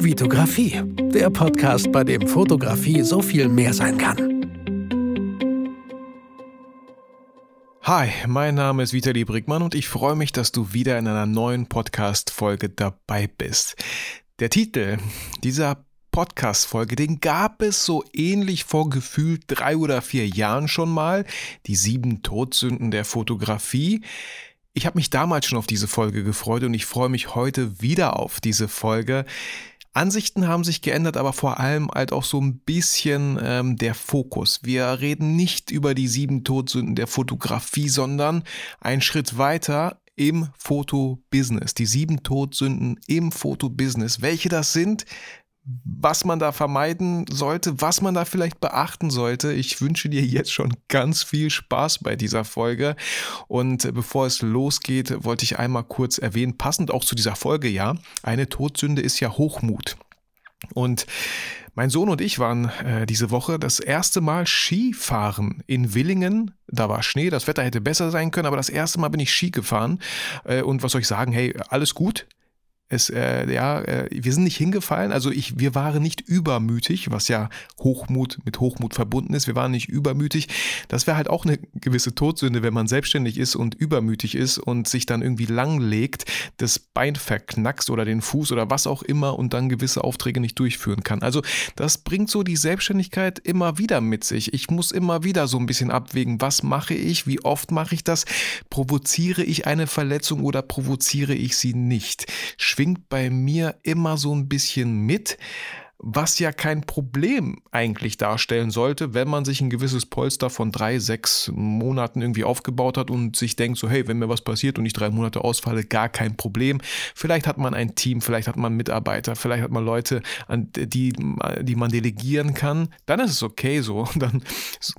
Vitografie, der Podcast, bei dem Fotografie so viel mehr sein kann. Hi, mein Name ist Vitali Brickmann und ich freue mich, dass du wieder in einer neuen Podcast-Folge dabei bist. Der Titel dieser Podcast-Folge, den gab es so ähnlich vor gefühlt drei oder vier Jahren schon mal. Die sieben Todsünden der Fotografie. Ich habe mich damals schon auf diese Folge gefreut und ich freue mich heute wieder auf diese Folge. Ansichten haben sich geändert, aber vor allem halt auch so ein bisschen ähm, der Fokus. Wir reden nicht über die sieben Todsünden der Fotografie, sondern einen Schritt weiter im Fotobusiness. Die sieben Todsünden im Fotobusiness. Welche das sind, was man da vermeiden sollte, was man da vielleicht beachten sollte. Ich wünsche dir jetzt schon ganz viel Spaß bei dieser Folge. Und bevor es losgeht, wollte ich einmal kurz erwähnen, passend auch zu dieser Folge, ja, eine Todsünde ist ja Hochmut. Und mein Sohn und ich waren äh, diese Woche das erste Mal Skifahren in Willingen. Da war Schnee, das Wetter hätte besser sein können, aber das erste Mal bin ich Ski gefahren. Äh, und was soll ich sagen? Hey, alles gut. Es, äh, ja, äh, wir sind nicht hingefallen, also ich, wir waren nicht übermütig, was ja Hochmut mit Hochmut verbunden ist. Wir waren nicht übermütig. Das wäre halt auch eine gewisse Todsünde, wenn man selbstständig ist und übermütig ist und sich dann irgendwie langlegt, das Bein verknackst oder den Fuß oder was auch immer und dann gewisse Aufträge nicht durchführen kann. Also das bringt so die Selbstständigkeit immer wieder mit sich. Ich muss immer wieder so ein bisschen abwägen, was mache ich, wie oft mache ich das, provoziere ich eine Verletzung oder provoziere ich sie nicht schwingt bei mir immer so ein bisschen mit was ja kein Problem eigentlich darstellen sollte, wenn man sich ein gewisses Polster von drei, sechs Monaten irgendwie aufgebaut hat und sich denkt, so hey, wenn mir was passiert und ich drei Monate ausfalle, gar kein Problem. Vielleicht hat man ein Team, vielleicht hat man Mitarbeiter, vielleicht hat man Leute, an die, die man delegieren kann, dann ist es okay so. Dann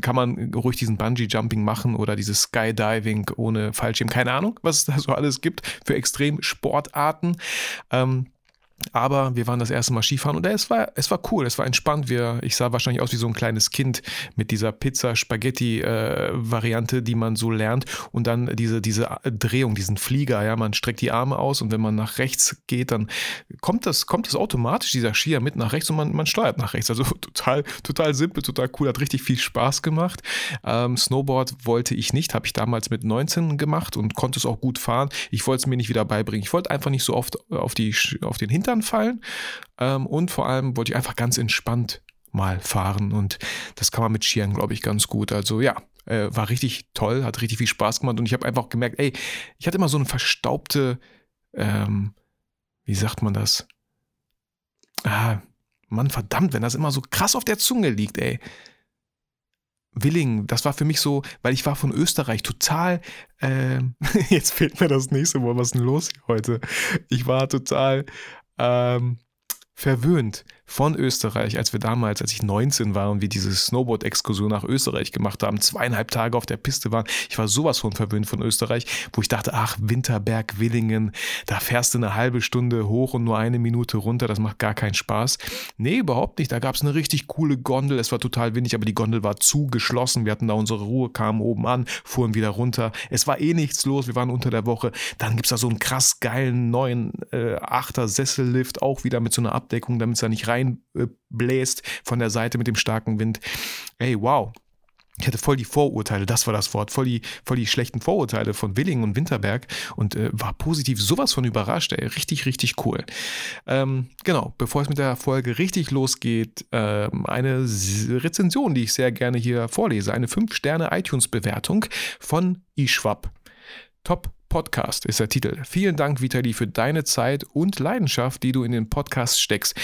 kann man ruhig diesen Bungee-Jumping machen oder dieses Skydiving ohne Fallschirm. Keine Ahnung, was es da so alles gibt für Extremsportarten. Ähm, aber wir waren das erste Mal Skifahren und es war, es war cool, es war entspannt. Wir, ich sah wahrscheinlich aus wie so ein kleines Kind mit dieser Pizza-Spaghetti-Variante, äh, die man so lernt. Und dann diese, diese Drehung, diesen Flieger, ja, man streckt die Arme aus und wenn man nach rechts geht, dann kommt das, kommt das automatisch, dieser Skier mit nach rechts und man, man steuert nach rechts. Also total, total simpel, total cool, hat richtig viel Spaß gemacht. Ähm, Snowboard wollte ich nicht, habe ich damals mit 19 gemacht und konnte es auch gut fahren. Ich wollte es mir nicht wieder beibringen. Ich wollte einfach nicht so oft auf, die, auf den Hintern Hintern fallen. Ähm, und vor allem wollte ich einfach ganz entspannt mal fahren. Und das kann man mit Skiern, glaube ich, ganz gut. Also ja, äh, war richtig toll, hat richtig viel Spaß gemacht. Und ich habe einfach gemerkt, ey, ich hatte immer so eine verstaubte, ähm, wie sagt man das? Ah, Mann, verdammt, wenn das immer so krass auf der Zunge liegt, ey. Willingen, das war für mich so, weil ich war von Österreich total, äh, jetzt fehlt mir das nächste Wort, was ist denn los heute? Ich war total ähm, verwöhnt von Österreich, als wir damals, als ich 19 war und wir diese Snowboard-Exkursion nach Österreich gemacht haben, zweieinhalb Tage auf der Piste waren. Ich war sowas von verwöhnt von Österreich, wo ich dachte, ach, Winterberg, Willingen, da fährst du eine halbe Stunde hoch und nur eine Minute runter, das macht gar keinen Spaß. Nee, überhaupt nicht. Da gab es eine richtig coole Gondel. Es war total windig, aber die Gondel war zugeschlossen. Wir hatten da unsere Ruhe, kamen oben an, fuhren wieder runter. Es war eh nichts los, wir waren unter der Woche. Dann gibt es da so einen krass geilen neuen äh, Achter-Sessellift, auch wieder mit so einer Abdeckung, damit es da nicht rein reinbläst von der Seite mit dem starken Wind. Ey, wow. Ich hatte voll die Vorurteile, das war das Wort, voll die, voll die schlechten Vorurteile von Willingen und Winterberg und äh, war positiv sowas von überrascht, ey. Richtig, richtig cool. Ähm, genau, bevor es mit der Folge richtig losgeht, äh, eine Rezension, die ich sehr gerne hier vorlese. Eine 5-Sterne-iTunes-Bewertung von iSchwab. Top Podcast ist der Titel. Vielen Dank, Vitali, für deine Zeit und Leidenschaft, die du in den Podcast steckst.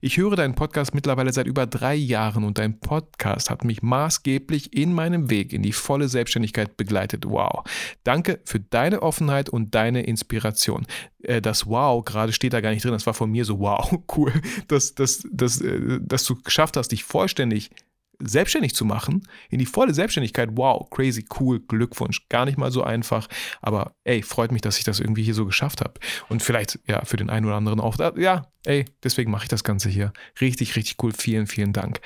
Ich höre deinen Podcast mittlerweile seit über drei Jahren und dein Podcast hat mich maßgeblich in meinem Weg in die volle Selbstständigkeit begleitet. Wow. Danke für deine Offenheit und deine Inspiration. Äh, das Wow gerade steht da gar nicht drin. Das war von mir so wow, cool, dass, dass, dass, äh, dass du geschafft hast, dich vollständig selbstständig zu machen, in die volle Selbstständigkeit, wow, crazy, cool, Glückwunsch. Gar nicht mal so einfach, aber ey, freut mich, dass ich das irgendwie hier so geschafft habe. Und vielleicht, ja, für den einen oder anderen auch, ja, ey, deswegen mache ich das Ganze hier. Richtig, richtig cool. Vielen, vielen Dank.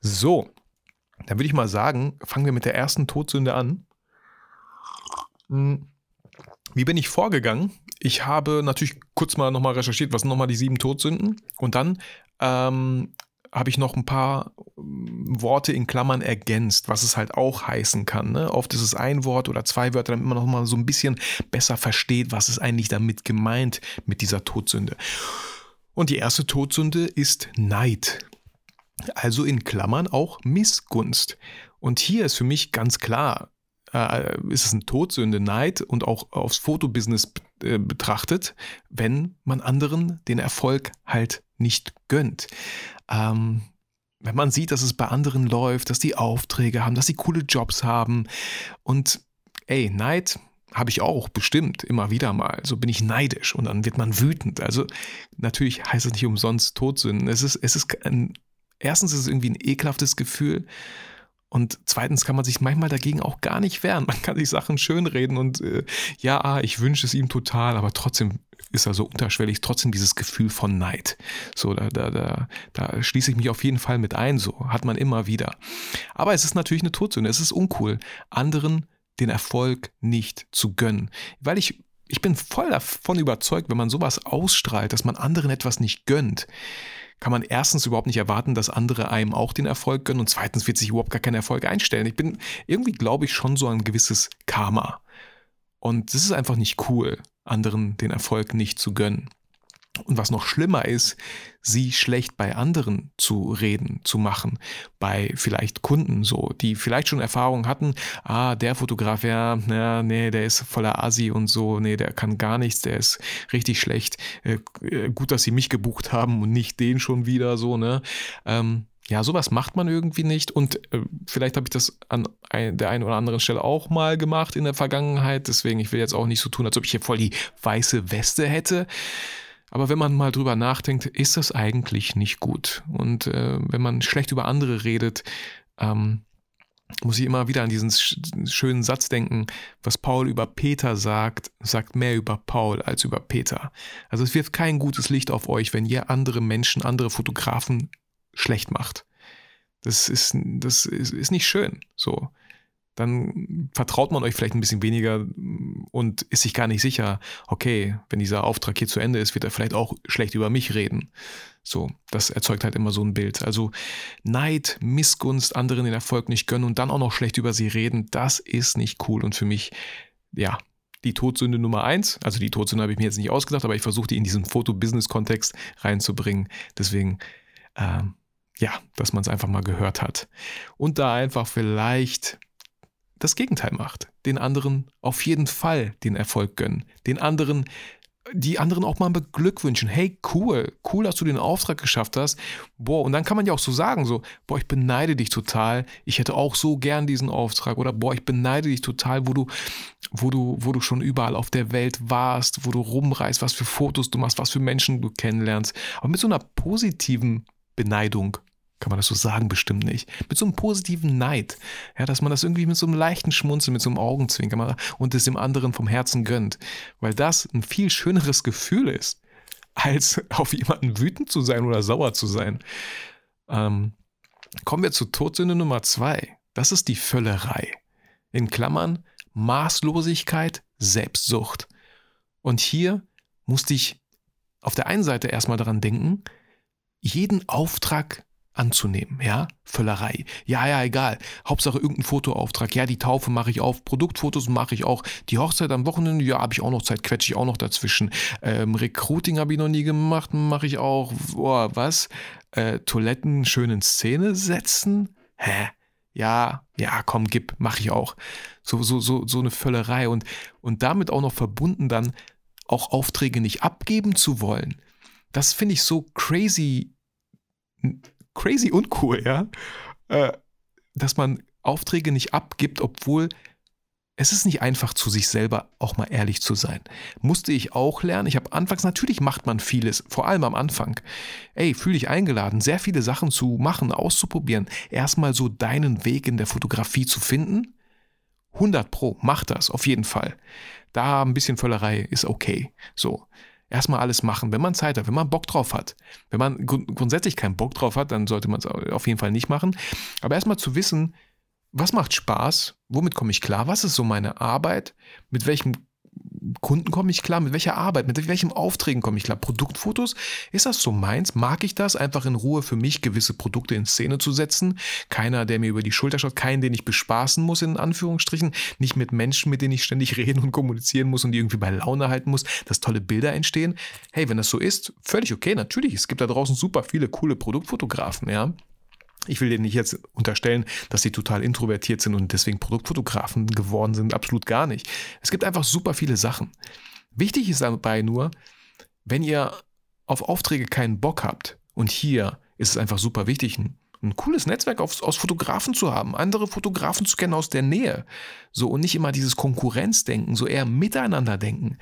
So, dann würde ich mal sagen, fangen wir mit der ersten Todsünde an. Hm, wie bin ich vorgegangen? ich habe natürlich kurz mal nochmal recherchiert, was sind nochmal die sieben Todsünden. Und dann ähm, habe ich noch ein paar ähm, Worte in Klammern ergänzt, was es halt auch heißen kann. Ne? Oft ist es ein Wort oder zwei Wörter, damit man noch mal so ein bisschen besser versteht, was ist eigentlich damit gemeint mit dieser Todsünde. Und die erste Todsünde ist Neid. Also in Klammern auch Missgunst. Und hier ist für mich ganz klar, äh, ist es eine Todsünde, Neid und auch aufs Fotobusiness äh, betrachtet, wenn man anderen den Erfolg halt nicht gönnt. Ähm, wenn man sieht, dass es bei anderen läuft, dass die Aufträge haben, dass sie coole Jobs haben und ey, Neid habe ich auch bestimmt immer wieder mal. So bin ich neidisch und dann wird man wütend. Also natürlich heißt es nicht umsonst Todsünden. Es ist, es ist ein, erstens ist es irgendwie ein ekelhaftes Gefühl und zweitens kann man sich manchmal dagegen auch gar nicht wehren. Man kann sich Sachen schönreden und äh, ja, ich wünsche es ihm total, aber trotzdem ist er so unterschwellig, trotzdem dieses Gefühl von Neid. So, da, da, da, da schließe ich mich auf jeden Fall mit ein, so hat man immer wieder. Aber es ist natürlich eine Todsünde, es ist uncool, anderen den Erfolg nicht zu gönnen. Weil ich, ich bin voll davon überzeugt, wenn man sowas ausstrahlt, dass man anderen etwas nicht gönnt, kann man erstens überhaupt nicht erwarten, dass andere einem auch den Erfolg gönnen und zweitens wird sich überhaupt gar kein Erfolg einstellen. Ich bin irgendwie, glaube ich, schon so ein gewisses Karma. Und es ist einfach nicht cool, anderen den Erfolg nicht zu gönnen. Und was noch schlimmer ist, sie schlecht bei anderen zu reden, zu machen, bei vielleicht Kunden so, die vielleicht schon Erfahrung hatten, ah, der Fotograf, ja, ja, nee, der ist voller Asi und so, nee, der kann gar nichts, der ist richtig schlecht. Äh, äh gut, dass sie mich gebucht haben und nicht den schon wieder so, ne? Ähm, ja, sowas macht man irgendwie nicht. Und äh, vielleicht habe ich das an ein, der einen oder anderen Stelle auch mal gemacht in der Vergangenheit. Deswegen, ich will jetzt auch nicht so tun, als ob ich hier voll die weiße Weste hätte. Aber wenn man mal drüber nachdenkt, ist das eigentlich nicht gut. Und äh, wenn man schlecht über andere redet, ähm, muss ich immer wieder an diesen schönen Satz denken, was Paul über Peter sagt, sagt mehr über Paul als über Peter. Also es wirft kein gutes Licht auf euch, wenn ihr andere Menschen, andere Fotografen schlecht macht. Das ist, das ist, ist nicht schön. So dann vertraut man euch vielleicht ein bisschen weniger und ist sich gar nicht sicher, okay, wenn dieser Auftrag hier zu Ende ist, wird er vielleicht auch schlecht über mich reden. So, das erzeugt halt immer so ein Bild. Also Neid, Missgunst, anderen den Erfolg nicht gönnen und dann auch noch schlecht über sie reden, das ist nicht cool und für mich, ja, die Todsünde Nummer eins. Also die Todsünde habe ich mir jetzt nicht ausgedacht, aber ich versuche die in diesen Foto-Business-Kontext reinzubringen. Deswegen, ähm, ja, dass man es einfach mal gehört hat. Und da einfach vielleicht das Gegenteil macht. Den anderen auf jeden Fall den Erfolg gönnen. Den anderen, die anderen auch mal beglückwünschen. Hey, cool, cool, dass du den Auftrag geschafft hast. Boah, und dann kann man ja auch so sagen, so, boah, ich beneide dich total. Ich hätte auch so gern diesen Auftrag. Oder boah, ich beneide dich total, wo du, wo du, wo du schon überall auf der Welt warst, wo du rumreist, was für Fotos du machst, was für Menschen du kennenlernst. Aber mit so einer positiven Beneidung kann man das so sagen? Bestimmt nicht. Mit so einem positiven Neid. Ja, dass man das irgendwie mit so einem leichten Schmunzeln, mit so einem Augenzwinkern und es dem anderen vom Herzen gönnt. Weil das ein viel schöneres Gefühl ist, als auf jemanden wütend zu sein oder sauer zu sein. Ähm, kommen wir zu Todsünde Nummer zwei. Das ist die Völlerei. In Klammern Maßlosigkeit, Selbstsucht. Und hier musste ich auf der einen Seite erstmal daran denken, jeden Auftrag anzunehmen, ja? Völlerei. Ja, ja, egal. Hauptsache irgendein Fotoauftrag. Ja, die Taufe mache ich auf, Produktfotos mache ich auch. Die Hochzeit am Wochenende, ja, habe ich auch noch Zeit, quetsche ich auch noch dazwischen. Ähm, Recruiting habe ich noch nie gemacht, mache ich auch. Boah, was? Äh, Toiletten schön in Szene setzen? Hä? Ja, ja, komm, gib, mache ich auch. So, so, so, so eine Völlerei und, und damit auch noch verbunden dann auch Aufträge nicht abgeben zu wollen. Das finde ich so crazy crazy uncool, ja, äh, dass man Aufträge nicht abgibt, obwohl es ist nicht einfach zu sich selber auch mal ehrlich zu sein. Musste ich auch lernen. Ich habe anfangs, natürlich macht man vieles, vor allem am Anfang. Ey, fühle dich eingeladen, sehr viele Sachen zu machen, auszuprobieren. Erstmal so deinen Weg in der Fotografie zu finden. 100 Pro, mach das, auf jeden Fall. Da ein bisschen Völlerei ist okay. So erstmal alles machen, wenn man Zeit hat, wenn man Bock drauf hat. Wenn man grundsätzlich keinen Bock drauf hat, dann sollte man es auf jeden Fall nicht machen. Aber erstmal zu wissen, was macht Spaß, womit komme ich klar, was ist so meine Arbeit, mit welchem Kunden komme ich klar? Mit welcher Arbeit? Mit welchen Aufträgen komme ich klar? Produktfotos? Ist das so meins? Mag ich das? Einfach in Ruhe für mich gewisse Produkte in Szene zu setzen? Keiner, der mir über die Schulter schaut, keinen, den ich bespaßen muss, in Anführungsstrichen. Nicht mit Menschen, mit denen ich ständig reden und kommunizieren muss und die irgendwie bei Laune halten muss, dass tolle Bilder entstehen. Hey, wenn das so ist, völlig okay, natürlich. Es gibt da draußen super viele coole Produktfotografen, ja. Ich will denen nicht jetzt unterstellen, dass sie total introvertiert sind und deswegen Produktfotografen geworden sind. Absolut gar nicht. Es gibt einfach super viele Sachen. Wichtig ist dabei nur, wenn ihr auf Aufträge keinen Bock habt, und hier ist es einfach super wichtig, ein ein cooles Netzwerk aus, aus Fotografen zu haben, andere Fotografen zu kennen aus der Nähe. So und nicht immer dieses Konkurrenzdenken, so eher miteinander denken.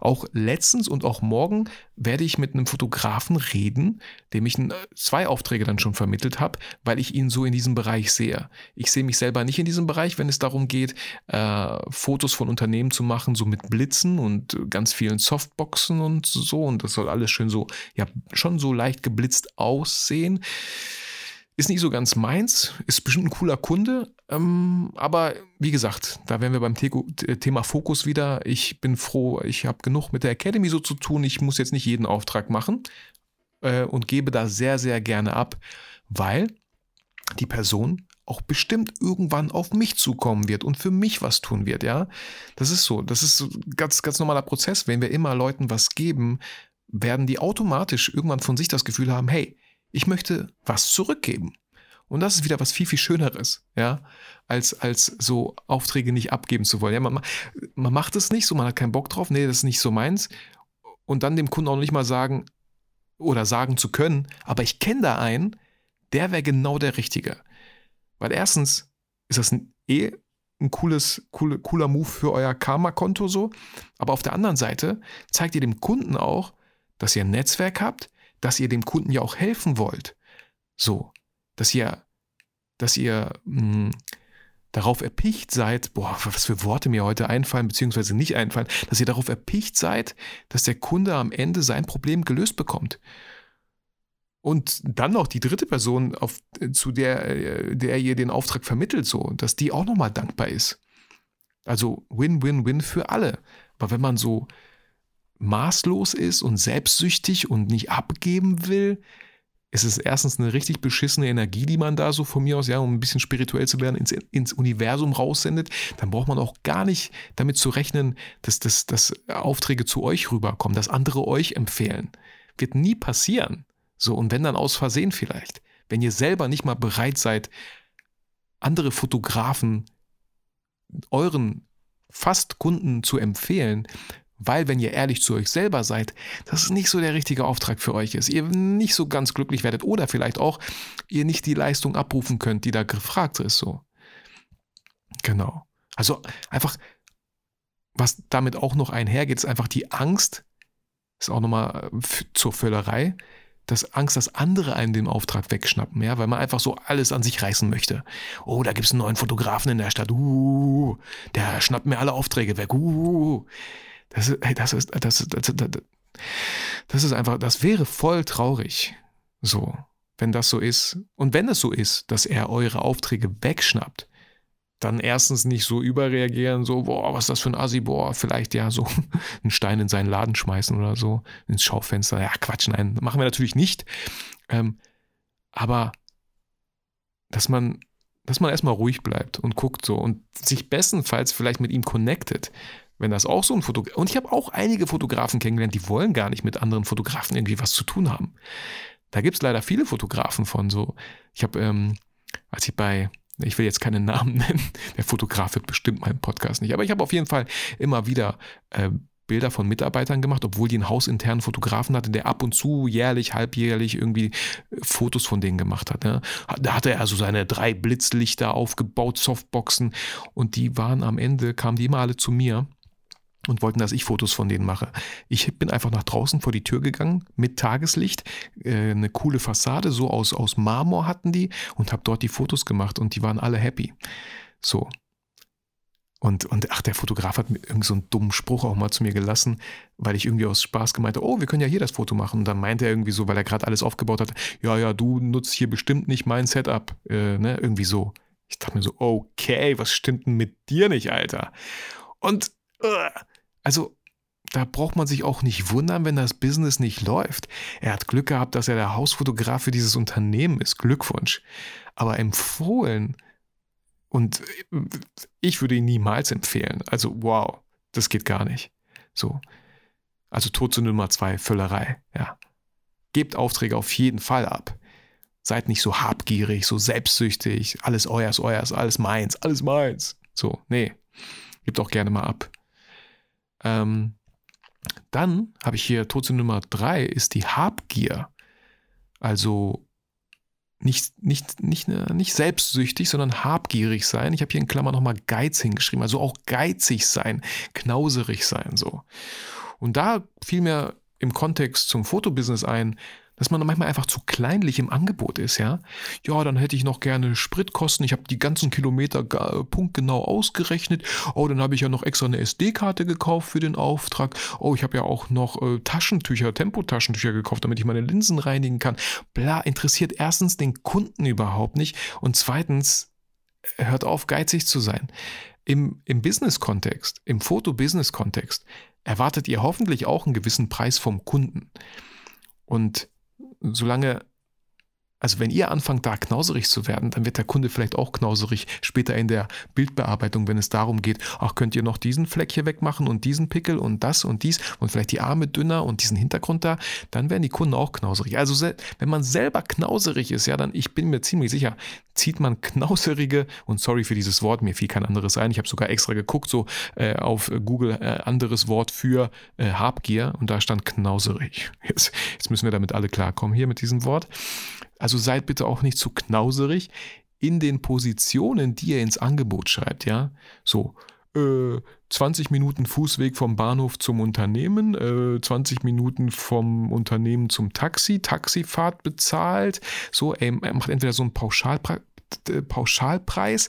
Auch letztens und auch morgen werde ich mit einem Fotografen reden, dem ich zwei Aufträge dann schon vermittelt habe, weil ich ihn so in diesem Bereich sehe. Ich sehe mich selber nicht in diesem Bereich, wenn es darum geht, äh, Fotos von Unternehmen zu machen, so mit Blitzen und ganz vielen Softboxen und so. Und das soll alles schön so, ja, schon so leicht geblitzt aussehen. Ist nicht so ganz meins, ist bestimmt ein cooler Kunde, ähm, aber wie gesagt, da wären wir beim Thema Fokus wieder. Ich bin froh, ich habe genug mit der Academy so zu tun. Ich muss jetzt nicht jeden Auftrag machen äh, und gebe da sehr, sehr gerne ab, weil die Person auch bestimmt irgendwann auf mich zukommen wird und für mich was tun wird, ja. Das ist so, das ist so ganz, ganz normaler Prozess. Wenn wir immer Leuten was geben, werden die automatisch irgendwann von sich das Gefühl haben, hey, ich möchte was zurückgeben. Und das ist wieder was viel, viel Schöneres, ja, als, als so Aufträge nicht abgeben zu wollen. Ja, man, man macht es nicht so, man hat keinen Bock drauf, nee, das ist nicht so meins. Und dann dem Kunden auch nicht mal sagen oder sagen zu können, aber ich kenne da einen, der wäre genau der Richtige. Weil erstens ist das ein, eh ein cooles, coole, cooler Move für euer Karma-Konto so. Aber auf der anderen Seite zeigt ihr dem Kunden auch, dass ihr ein Netzwerk habt, dass ihr dem Kunden ja auch helfen wollt. So, dass ihr, dass ihr mh, hm, darauf erpicht seid, boah, was für Worte mir heute einfallen, beziehungsweise nicht einfallen, dass ihr darauf erpicht seid, dass der Kunde am Ende sein Problem gelöst bekommt. Und dann noch die dritte Person, auf, zu der, der ihr den Auftrag vermittelt, so, dass die auch nochmal dankbar ist. Also Win-Win-Win für alle. Aber wenn man so maßlos ist und selbstsüchtig und nicht abgeben will, ist es erstens eine richtig beschissene Energie, die man da so von mir aus, ja, um ein bisschen spirituell zu werden, ins, ins Universum raussendet. Dann braucht man auch gar nicht damit zu rechnen, dass, dass, dass Aufträge zu euch rüberkommen, dass andere euch empfehlen. Wird nie passieren. So, und wenn dann aus Versehen vielleicht. Wenn ihr selber nicht mal bereit seid, andere Fotografen euren Fastkunden zu empfehlen, weil, wenn ihr ehrlich zu euch selber seid, das nicht so der richtige Auftrag für euch ist. Ihr nicht so ganz glücklich werdet oder vielleicht auch ihr nicht die Leistung abrufen könnt, die da gefragt ist. So. Genau. Also einfach, was damit auch noch einhergeht, ist einfach die Angst, ist auch nochmal äh, zur Völlerei, das Angst, dass andere einen den Auftrag wegschnappen, ja, weil man einfach so alles an sich reißen möchte. Oh, da gibt es einen neuen Fotografen in der Stadt, uh, der schnappt mir alle Aufträge weg, uh. Das ist, hey, das ist, das, das, das, das ist einfach, das wäre voll traurig. So, wenn das so ist. Und wenn es so ist, dass er eure Aufträge wegschnappt, dann erstens nicht so überreagieren, so, boah, was ist das für ein Assi, boah, vielleicht ja so einen Stein in seinen Laden schmeißen oder so, ins Schaufenster. Ja, Quatsch, nein, machen wir natürlich nicht. Ähm, aber, dass man, dass man erstmal ruhig bleibt und guckt so und sich bestenfalls vielleicht mit ihm connectet. Wenn das auch so ein Fotograf. Und ich habe auch einige Fotografen kennengelernt, die wollen gar nicht mit anderen Fotografen irgendwie was zu tun haben. Da gibt es leider viele Fotografen von so. Ich habe, ähm, als ich bei, ich will jetzt keinen Namen nennen, der Fotograf wird bestimmt meinen Podcast nicht, aber ich habe auf jeden Fall immer wieder äh, Bilder von Mitarbeitern gemacht, obwohl die einen hausinternen Fotografen hatte, der ab und zu jährlich, halbjährlich irgendwie äh, Fotos von denen gemacht hat. Ne? Da hatte er also seine drei Blitzlichter aufgebaut, Softboxen und die waren am Ende, kamen die immer alle zu mir und wollten, dass ich Fotos von denen mache. Ich bin einfach nach draußen vor die Tür gegangen mit Tageslicht, äh, eine coole Fassade, so aus, aus Marmor hatten die und habe dort die Fotos gemacht und die waren alle happy. So. Und, und ach, der Fotograf hat irgend so einen dummen Spruch auch mal zu mir gelassen, weil ich irgendwie aus Spaß gemeint habe, oh, wir können ja hier das Foto machen. Und dann meinte er irgendwie so, weil er gerade alles aufgebaut hat, ja, ja, du nutzt hier bestimmt nicht mein Setup. Äh, ne? Irgendwie so. Ich dachte mir so, okay, was stimmt denn mit dir nicht, Alter? Und uh, also da braucht man sich auch nicht wundern, wenn das Business nicht läuft. Er hat Glück gehabt, dass er der Hausfotograf für dieses Unternehmen ist. Glückwunsch. Aber empfohlen und ich würde ihn niemals empfehlen. Also wow, das geht gar nicht. So. Also Todsünde Nummer zwei, Völlerei. Ja. Gebt Aufträge auf jeden Fall ab. Seid nicht so habgierig, so selbstsüchtig, alles euers, euers, alles meins, alles meins. So, nee. Gebt auch gerne mal ab. Ähm, dann habe ich hier Todsünde Nummer drei, ist die Habgier. Also nicht, nicht, nicht, nicht selbstsüchtig, sondern habgierig sein. Ich habe hier in Klammer nochmal Geiz hingeschrieben, also auch geizig sein, knauserig sein, so. Und da fiel mir im Kontext zum Fotobusiness ein, dass man manchmal einfach zu kleinlich im Angebot ist, ja. Ja, dann hätte ich noch gerne Spritkosten. Ich habe die ganzen Kilometer punktgenau ausgerechnet. Oh, dann habe ich ja noch extra eine SD-Karte gekauft für den Auftrag. Oh, ich habe ja auch noch äh, Taschentücher, Tempotaschentücher gekauft, damit ich meine Linsen reinigen kann. Bla, interessiert erstens den Kunden überhaupt nicht und zweitens hört auf, geizig zu sein. Im, im Business-Kontext, im Foto-Business-Kontext erwartet ihr hoffentlich auch einen gewissen Preis vom Kunden. Und solange, also wenn ihr anfangt, da knauserig zu werden, dann wird der Kunde vielleicht auch knauserig später in der Bildbearbeitung, wenn es darum geht, ach, könnt ihr noch diesen Fleck hier wegmachen und diesen Pickel und das und dies und vielleicht die Arme dünner und diesen Hintergrund da, dann werden die Kunden auch knauserig. Also wenn man selber knauserig ist, ja, dann, ich bin mir ziemlich sicher, zieht man knauserige, und sorry für dieses Wort, mir fiel kein anderes ein, ich habe sogar extra geguckt, so äh, auf Google äh, anderes Wort für äh, Habgier und da stand knauserig. Jetzt, jetzt müssen wir damit alle klarkommen hier mit diesem Wort. Also seid bitte auch nicht zu knauserig in den Positionen, die ihr ins Angebot schreibt, ja. So, 20 äh, Minuten Fußweg vom Bahnhof zum Unternehmen, äh, 20 Minuten vom Unternehmen zum Taxi, Taxifahrt bezahlt. So, er macht entweder so einen Pauschalpre Pauschalpreis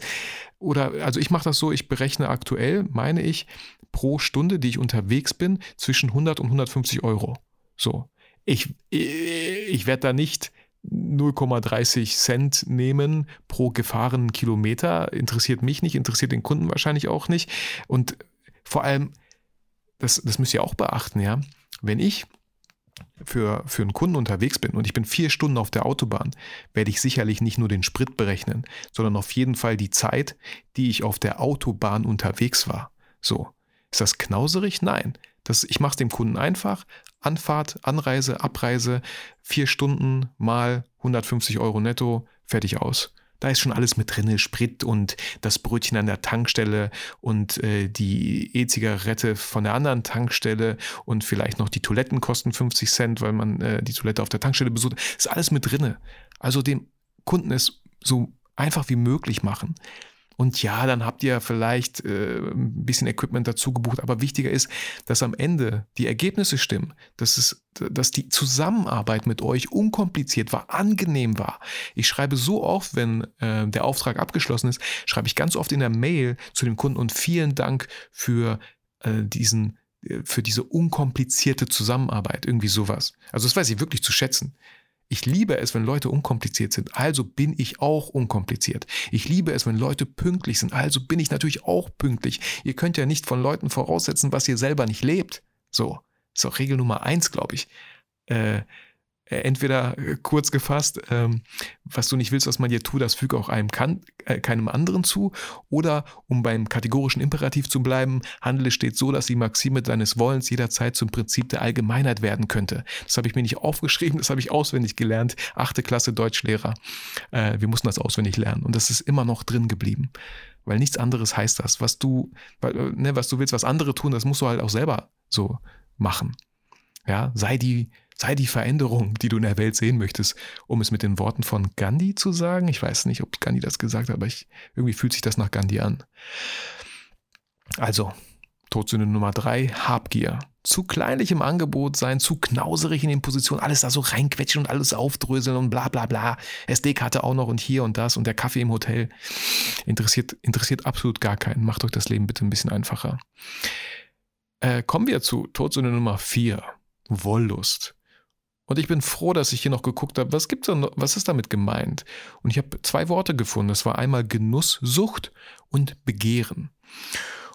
oder, also ich mache das so, ich berechne aktuell, meine ich, pro Stunde, die ich unterwegs bin, zwischen 100 und 150 Euro. So. Ich, ich werde da nicht 0,30 Cent nehmen pro gefahrenen Kilometer. Interessiert mich nicht, interessiert den Kunden wahrscheinlich auch nicht. Und vor allem, das, das müsst ihr auch beachten, ja. Wenn ich für, für einen Kunden unterwegs bin und ich bin vier Stunden auf der Autobahn, werde ich sicherlich nicht nur den Sprit berechnen, sondern auf jeden Fall die Zeit, die ich auf der Autobahn unterwegs war. So. Ist das knauserig? Nein. Das, ich mache es dem Kunden einfach. Anfahrt, Anreise, Abreise, vier Stunden mal 150 Euro netto, fertig aus. Da ist schon alles mit drin, Sprit und das Brötchen an der Tankstelle und äh, die E-Zigarette von der anderen Tankstelle und vielleicht noch die Toiletten kosten 50 Cent, weil man äh, die Toilette auf der Tankstelle besucht. Ist alles mit drin. Also dem Kunden es so einfach wie möglich machen. Und ja, dann habt ihr vielleicht äh, ein bisschen Equipment dazu gebucht, aber wichtiger ist, dass am Ende die Ergebnisse stimmen, dass, es, dass die Zusammenarbeit mit euch unkompliziert war, angenehm war. Ich schreibe so oft, wenn äh, der Auftrag abgeschlossen ist, schreibe ich ganz oft in der Mail zu dem Kunden und vielen Dank für äh, diesen äh, für diese unkomplizierte Zusammenarbeit, irgendwie sowas. Also das weiß ich wirklich zu schätzen. Ich liebe es, wenn Leute unkompliziert sind, also bin ich auch unkompliziert. Ich liebe es, wenn Leute pünktlich sind, also bin ich natürlich auch pünktlich. Ihr könnt ja nicht von Leuten voraussetzen, was ihr selber nicht lebt. So, ist auch Regel Nummer eins, glaube ich. Äh, entweder äh, kurz gefasst, ähm, was du nicht willst, was man dir tut, das füge auch einem kann, äh, keinem anderen zu. Oder um beim kategorischen Imperativ zu bleiben, handle steht so, dass die Maxime deines Wollens jederzeit zum Prinzip der Allgemeinheit werden könnte. Das habe ich mir nicht aufgeschrieben, das habe ich auswendig gelernt. Achte Klasse Deutschlehrer. Äh, wir mussten das auswendig lernen und das ist immer noch drin geblieben. Weil nichts anderes heißt das. Was du, weil, äh, ne, was du willst, was andere tun, das musst du halt auch selber so machen. Ja, sei die, sei die Veränderung, die du in der Welt sehen möchtest, um es mit den Worten von Gandhi zu sagen. Ich weiß nicht, ob Gandhi das gesagt hat, aber ich, irgendwie fühlt sich das nach Gandhi an. Also, Todsünde Nummer drei, Habgier. Zu kleinlich im Angebot sein, zu knauserig in den Positionen, alles da so reinquetschen und alles aufdröseln und bla bla bla. SD-Karte auch noch und hier und das und der Kaffee im Hotel. Interessiert, interessiert absolut gar keinen. Macht euch das Leben bitte ein bisschen einfacher. Äh, kommen wir zu Todsünde Nummer vier, Wollust. Und ich bin froh, dass ich hier noch geguckt habe, was gibt's da, was ist damit gemeint? Und ich habe zwei Worte gefunden. Das war einmal Genusssucht und Begehren.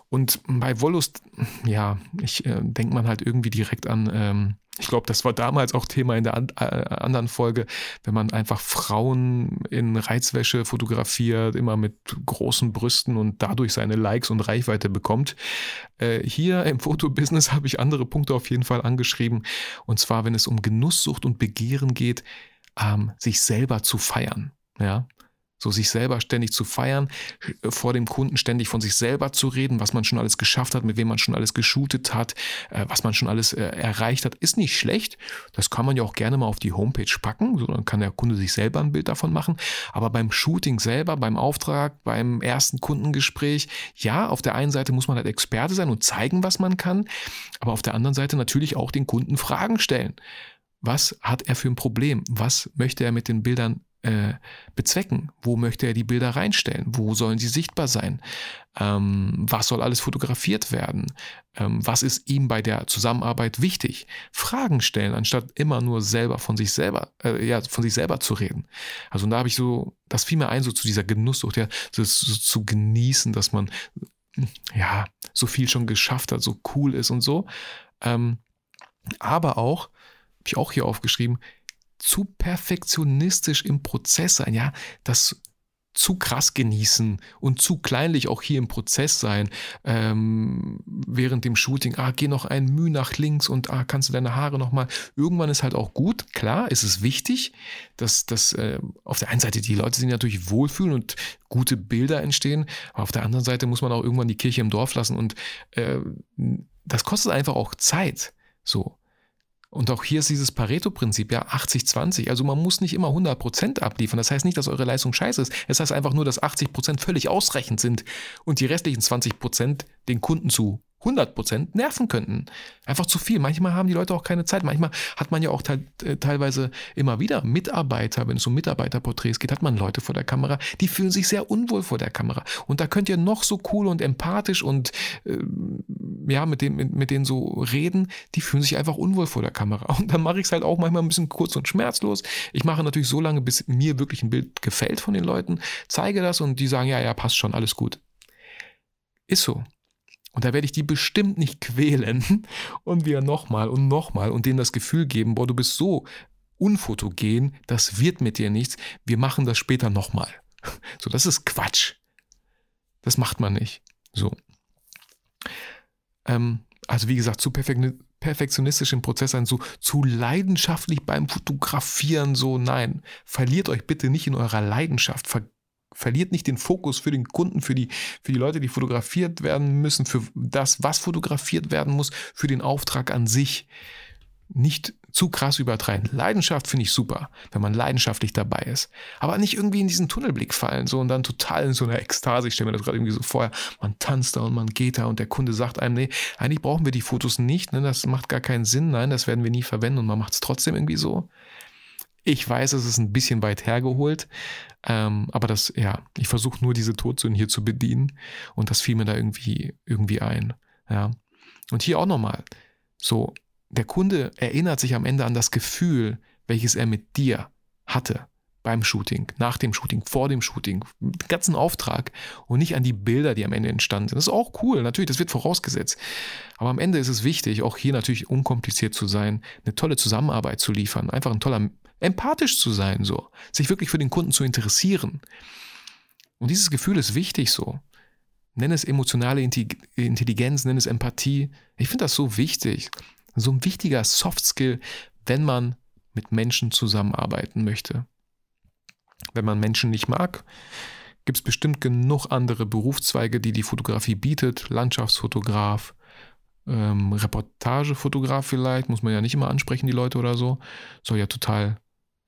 Und bei Wollust, ja, ich äh, denkt man halt irgendwie direkt an, ähm, ich glaube, das war damals auch Thema in der an, äh, anderen Folge, wenn man einfach Frauen in Reizwäsche fotografiert, immer mit großen Brüsten und dadurch seine Likes und Reichweite bekommt. Äh, hier im Fotobusiness habe ich andere Punkte auf jeden Fall angeschrieben. Und zwar, wenn es um Genusssucht und Begehren geht, ähm, sich selber zu feiern. Ja, so sich selber ständig zu feiern, äh, vor dem Kunden ständig von sich selber zu reden, was man schon alles geschafft hat, mit wem man schon alles geshootet hat, äh, was man schon alles äh, erreicht hat, ist nicht schlecht. Das kann man ja auch gerne mal auf die Homepage packen, so dann kann der Kunde sich selber ein Bild davon machen. Aber beim Shooting selber, beim Auftrag, beim ersten Kundengespräch, ja, auf der einen Seite muss man halt Experte sein und zeigen, was man kann, aber auf der anderen Seite natürlich auch den Kunden Fragen stellen. Was hat er für ein Problem? Was möchte er mit den Bildern äh, bezwecken? Wo möchte er die Bilder reinstellen? Wo sollen sie sichtbar sein? Ähm, was soll alles fotografiert werden? Ähm, was ist ihm bei der Zusammenarbeit wichtig? Fragen stellen, anstatt immer nur selber von sich selber, äh, ja, von sich selber zu reden. Also da habe ich so, das fiel mir ein, so zu dieser Genusssucht, ja, so, so zu genießen, dass man ja so viel schon geschafft hat, so cool ist und so. Ähm, aber auch, habe ich auch hier aufgeschrieben, zu perfektionistisch im Prozess sein, ja, das zu krass genießen und zu kleinlich auch hier im Prozess sein, ähm, während dem Shooting, ah, geh noch ein Mühe nach links und ah, kannst du deine Haare nochmal. Irgendwann ist halt auch gut, klar, ist es wichtig, dass, dass äh, auf der einen Seite die Leute sich natürlich wohlfühlen und gute Bilder entstehen, aber auf der anderen Seite muss man auch irgendwann die Kirche im Dorf lassen und äh, das kostet einfach auch Zeit. So. Und auch hier ist dieses Pareto-Prinzip, ja, 80-20. Also man muss nicht immer 100% abliefern. Das heißt nicht, dass eure Leistung scheiße ist. Es heißt einfach nur, dass 80% völlig ausreichend sind und die restlichen 20% den Kunden zu 100% nerven könnten. Einfach zu viel. Manchmal haben die Leute auch keine Zeit. Manchmal hat man ja auch te äh, teilweise immer wieder Mitarbeiter, wenn es um Mitarbeiterporträts geht, hat man Leute vor der Kamera, die fühlen sich sehr unwohl vor der Kamera. Und da könnt ihr noch so cool und empathisch und äh, ja, mit, dem, mit, mit denen so reden, die fühlen sich einfach unwohl vor der Kamera. Und dann mache ich es halt auch manchmal ein bisschen kurz und schmerzlos. Ich mache natürlich so lange, bis mir wirklich ein Bild gefällt von den Leuten, zeige das und die sagen, ja, ja, passt schon, alles gut. Ist so. Und da werde ich die bestimmt nicht quälen und wieder nochmal und nochmal und denen das Gefühl geben, boah, du bist so unfotogen, das wird mit dir nichts, wir machen das später nochmal. So, das ist Quatsch. Das macht man nicht. So. Ähm, also wie gesagt, zu perfektionistisch im Prozess sein, so zu leidenschaftlich beim Fotografieren, so nein. Verliert euch bitte nicht in eurer Leidenschaft. Ver verliert nicht den Fokus für den Kunden, für die, für die Leute, die fotografiert werden müssen, für das, was fotografiert werden muss, für den Auftrag an sich. Nicht zu krass übertreiben. Leidenschaft finde ich super, wenn man leidenschaftlich dabei ist. Aber nicht irgendwie in diesen Tunnelblick fallen, so und dann total in so einer Ekstase. Ich stelle mir das gerade irgendwie so vor, man tanzt da und man geht da und der Kunde sagt einem, nee, eigentlich brauchen wir die Fotos nicht, ne, das macht gar keinen Sinn, nein, das werden wir nie verwenden und man macht es trotzdem irgendwie so. Ich weiß, es ist ein bisschen weit hergeholt, ähm, aber das, ja, ich versuche nur diese Todsünden hier zu bedienen und das fiel mir da irgendwie, irgendwie ein. Ja. Und hier auch nochmal, so, der Kunde erinnert sich am Ende an das Gefühl, welches er mit dir hatte beim Shooting, nach dem Shooting, vor dem Shooting, den ganzen Auftrag und nicht an die Bilder, die am Ende entstanden sind. Das ist auch cool, natürlich, das wird vorausgesetzt. Aber am Ende ist es wichtig, auch hier natürlich unkompliziert zu sein, eine tolle Zusammenarbeit zu liefern, einfach ein toller empathisch zu sein, so, sich wirklich für den Kunden zu interessieren. Und dieses Gefühl ist wichtig so. Nenn es emotionale Intelligenz, nenn es Empathie. Ich finde das so wichtig. So ein wichtiger Soft Skill, wenn man mit Menschen zusammenarbeiten möchte. Wenn man Menschen nicht mag, gibt es bestimmt genug andere Berufszweige, die die Fotografie bietet. Landschaftsfotograf, ähm, Reportagefotograf vielleicht, muss man ja nicht immer ansprechen, die Leute oder so. Soll ja total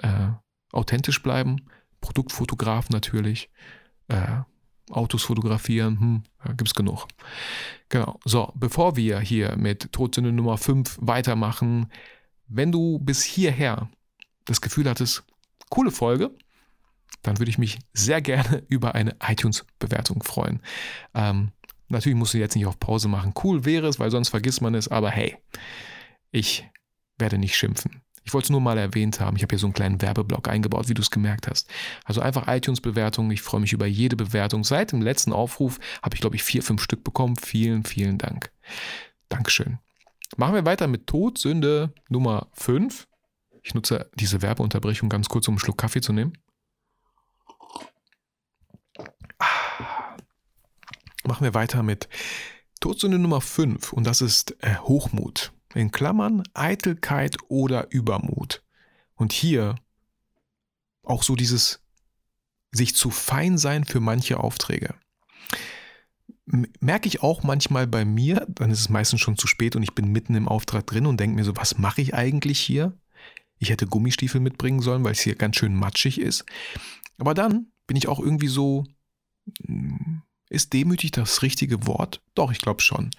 äh, authentisch bleiben. Produktfotograf natürlich. Äh, Autos fotografieren, hm, ja, gibt es genug. Genau. So, bevor wir hier mit Todsünde Nummer 5 weitermachen, wenn du bis hierher das Gefühl hattest, coole Folge, dann würde ich mich sehr gerne über eine iTunes-Bewertung freuen. Ähm, natürlich musst du jetzt nicht auf Pause machen. Cool wäre es, weil sonst vergisst man es, aber hey, ich werde nicht schimpfen. Ich wollte es nur mal erwähnt haben. Ich habe hier so einen kleinen Werbeblock eingebaut, wie du es gemerkt hast. Also einfach iTunes-Bewertungen. Ich freue mich über jede Bewertung. Seit dem letzten Aufruf habe ich, glaube ich, vier, fünf Stück bekommen. Vielen, vielen Dank. Dankeschön. Machen wir weiter mit Todsünde Nummer 5. Ich nutze diese Werbeunterbrechung ganz kurz, um einen Schluck Kaffee zu nehmen. Ah. Machen wir weiter mit Todsünde Nummer 5 und das ist äh, Hochmut in Klammern Eitelkeit oder Übermut. Und hier auch so dieses sich zu fein sein für manche Aufträge. Merke ich auch manchmal bei mir, dann ist es meistens schon zu spät und ich bin mitten im Auftrag drin und denke mir so, was mache ich eigentlich hier? Ich hätte Gummistiefel mitbringen sollen, weil es hier ganz schön matschig ist. Aber dann bin ich auch irgendwie so, hm, ist demütig das richtige Wort? Doch, ich glaube schon.